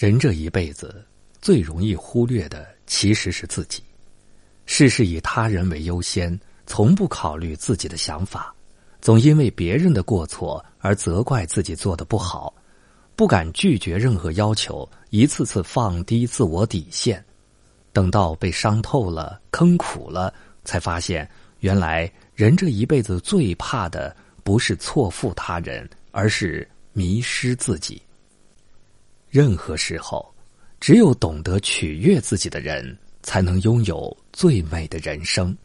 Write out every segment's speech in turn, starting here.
人这一辈子最容易忽略的其实是自己，事事以他人为优先，从不考虑自己的想法，总因为别人的过错而责怪自己做的不好，不敢拒绝任何要求，一次次放低自我底线，等到被伤透了、坑苦了，才发现原来人这一辈子最怕的不是错付他人，而是迷失自己。任何时候，只有懂得取悦自己的人，才能拥有最美的人生。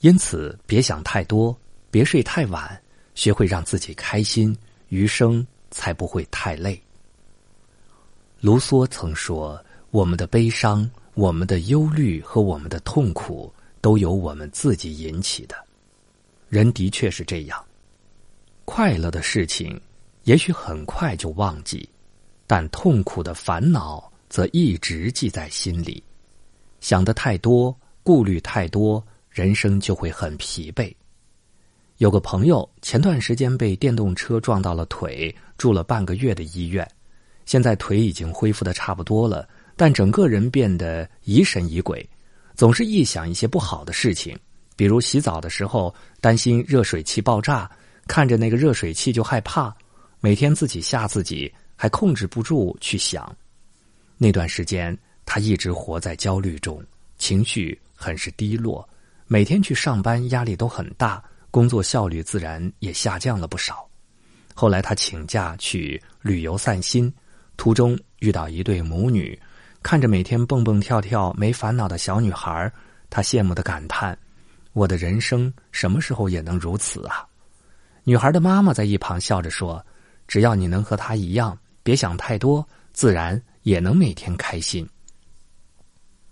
因此，别想太多，别睡太晚，学会让自己开心，余生才不会太累。卢梭曾说：“我们的悲伤、我们的忧虑和我们的痛苦，都由我们自己引起的。”人的确是这样，快乐的事情，也许很快就忘记。但痛苦的烦恼则一直记在心里，想的太多，顾虑太多，人生就会很疲惫。有个朋友前段时间被电动车撞到了腿，住了半个月的医院，现在腿已经恢复的差不多了，但整个人变得疑神疑鬼，总是臆想一些不好的事情，比如洗澡的时候担心热水器爆炸，看着那个热水器就害怕，每天自己吓自己。还控制不住去想，那段时间他一直活在焦虑中，情绪很是低落，每天去上班压力都很大，工作效率自然也下降了不少。后来他请假去旅游散心，途中遇到一对母女，看着每天蹦蹦跳跳没烦恼的小女孩，他羡慕的感叹：“我的人生什么时候也能如此啊？”女孩的妈妈在一旁笑着说：“只要你能和她一样。”别想太多，自然也能每天开心。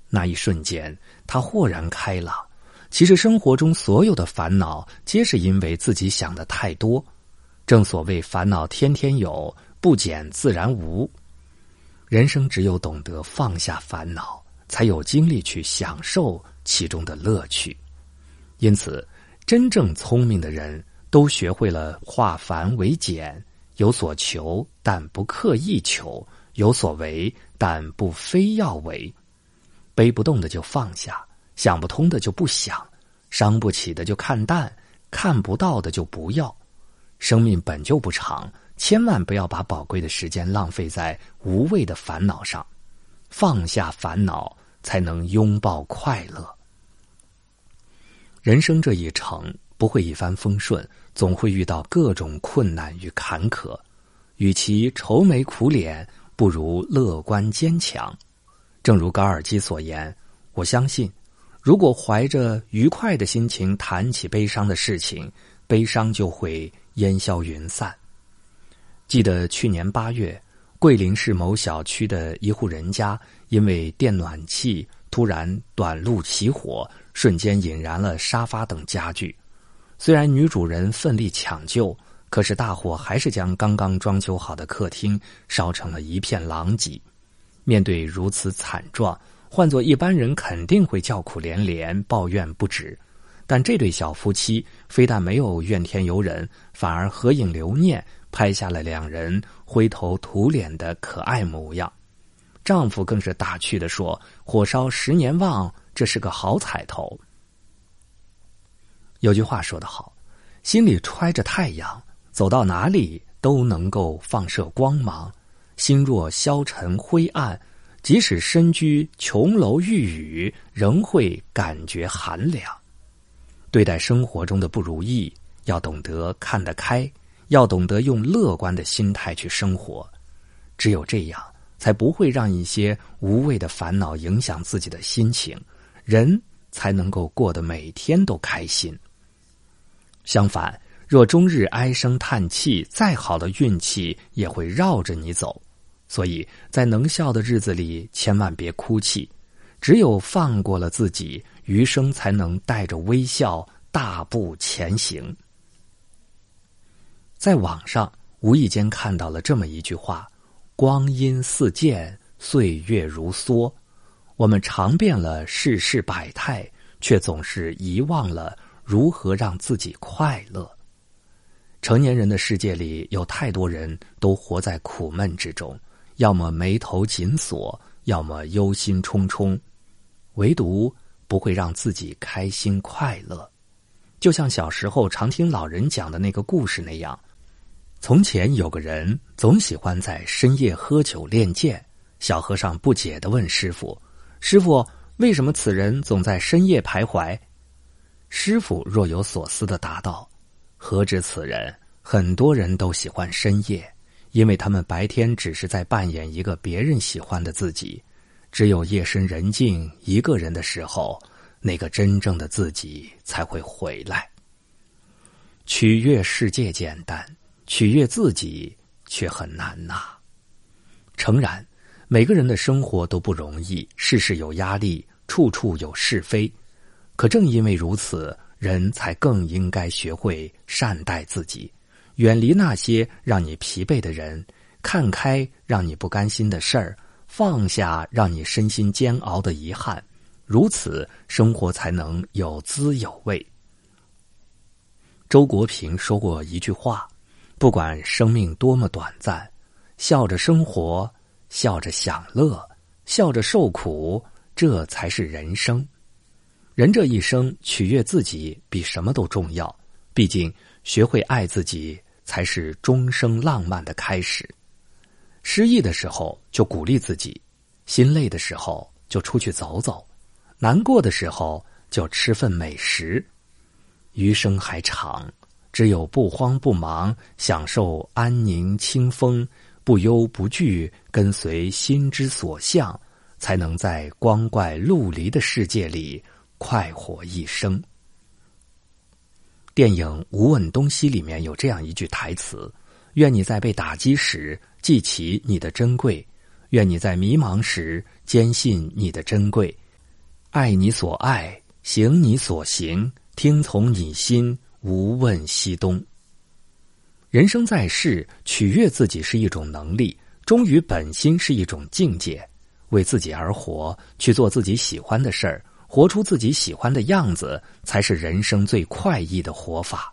那一瞬间，他豁然开朗。其实生活中所有的烦恼，皆是因为自己想的太多。正所谓烦恼天天有，不减自然无。人生只有懂得放下烦恼，才有精力去享受其中的乐趣。因此，真正聪明的人都学会了化繁为简。有所求，但不刻意求；有所为，但不非要为。背不动的就放下，想不通的就不想，伤不起的就看淡，看不到的就不要。生命本就不长，千万不要把宝贵的时间浪费在无谓的烦恼上。放下烦恼，才能拥抱快乐。人生这一程。不会一帆风顺，总会遇到各种困难与坎坷。与其愁眉苦脸，不如乐观坚强。正如高尔基所言：“我相信，如果怀着愉快的心情谈起悲伤的事情，悲伤就会烟消云散。”记得去年八月，桂林市某小区的一户人家，因为电暖气突然短路起火，瞬间引燃了沙发等家具。虽然女主人奋力抢救，可是大火还是将刚刚装修好的客厅烧成了一片狼藉。面对如此惨状，换做一般人肯定会叫苦连连、抱怨不止。但这对小夫妻非但没有怨天尤人，反而合影留念，拍下了两人灰头土脸的可爱模样。丈夫更是打趣的说：“火烧十年旺，这是个好彩头。”有句话说得好，心里揣着太阳，走到哪里都能够放射光芒；心若消沉灰暗，即使身居琼楼玉宇，仍会感觉寒凉。对待生活中的不如意，要懂得看得开，要懂得用乐观的心态去生活。只有这样，才不会让一些无谓的烦恼影响自己的心情，人才能够过得每天都开心。相反，若终日唉声叹气，再好的运气也会绕着你走。所以在能笑的日子里，千万别哭泣。只有放过了自己，余生才能带着微笑大步前行。在网上无意间看到了这么一句话：“光阴似箭，岁月如梭。”我们尝遍了世事百态，却总是遗忘了。如何让自己快乐？成年人的世界里有太多人都活在苦闷之中，要么眉头紧锁，要么忧心忡忡，唯独不会让自己开心快乐。就像小时候常听老人讲的那个故事那样，从前有个人总喜欢在深夜喝酒练剑。小和尚不解的问师傅：“师傅，为什么此人总在深夜徘徊？”师傅若有所思的答道：“何止此人，很多人都喜欢深夜，因为他们白天只是在扮演一个别人喜欢的自己，只有夜深人静一个人的时候。”那个真正的自己才会回来。取悦世界简单，取悦自己却很难呐。诚然，每个人的生活都不容易，事事有压力，处处有是非。可正因为如此，人才更应该学会善待自己，远离那些让你疲惫的人，看开让你不甘心的事儿，放下让你身心煎熬的遗憾。如此，生活才能有滋有味。周国平说过一句话：“不管生命多么短暂，笑着生活，笑着享乐，笑着受苦，这才是人生。人这一生，取悦自己比什么都重要。毕竟，学会爱自己，才是终生浪漫的开始。失意的时候，就鼓励自己；心累的时候，就出去走走。”难过的时候就吃份美食，余生还长，只有不慌不忙，享受安宁清风，不忧不惧，跟随心之所向，才能在光怪陆离的世界里快活一生。电影《无问东西》里面有这样一句台词：“愿你在被打击时记起你的珍贵，愿你在迷茫时坚信你的珍贵。”爱你所爱，行你所行，听从你心，无问西东。人生在世，取悦自己是一种能力，忠于本心是一种境界。为自己而活，去做自己喜欢的事儿，活出自己喜欢的样子，才是人生最快意的活法。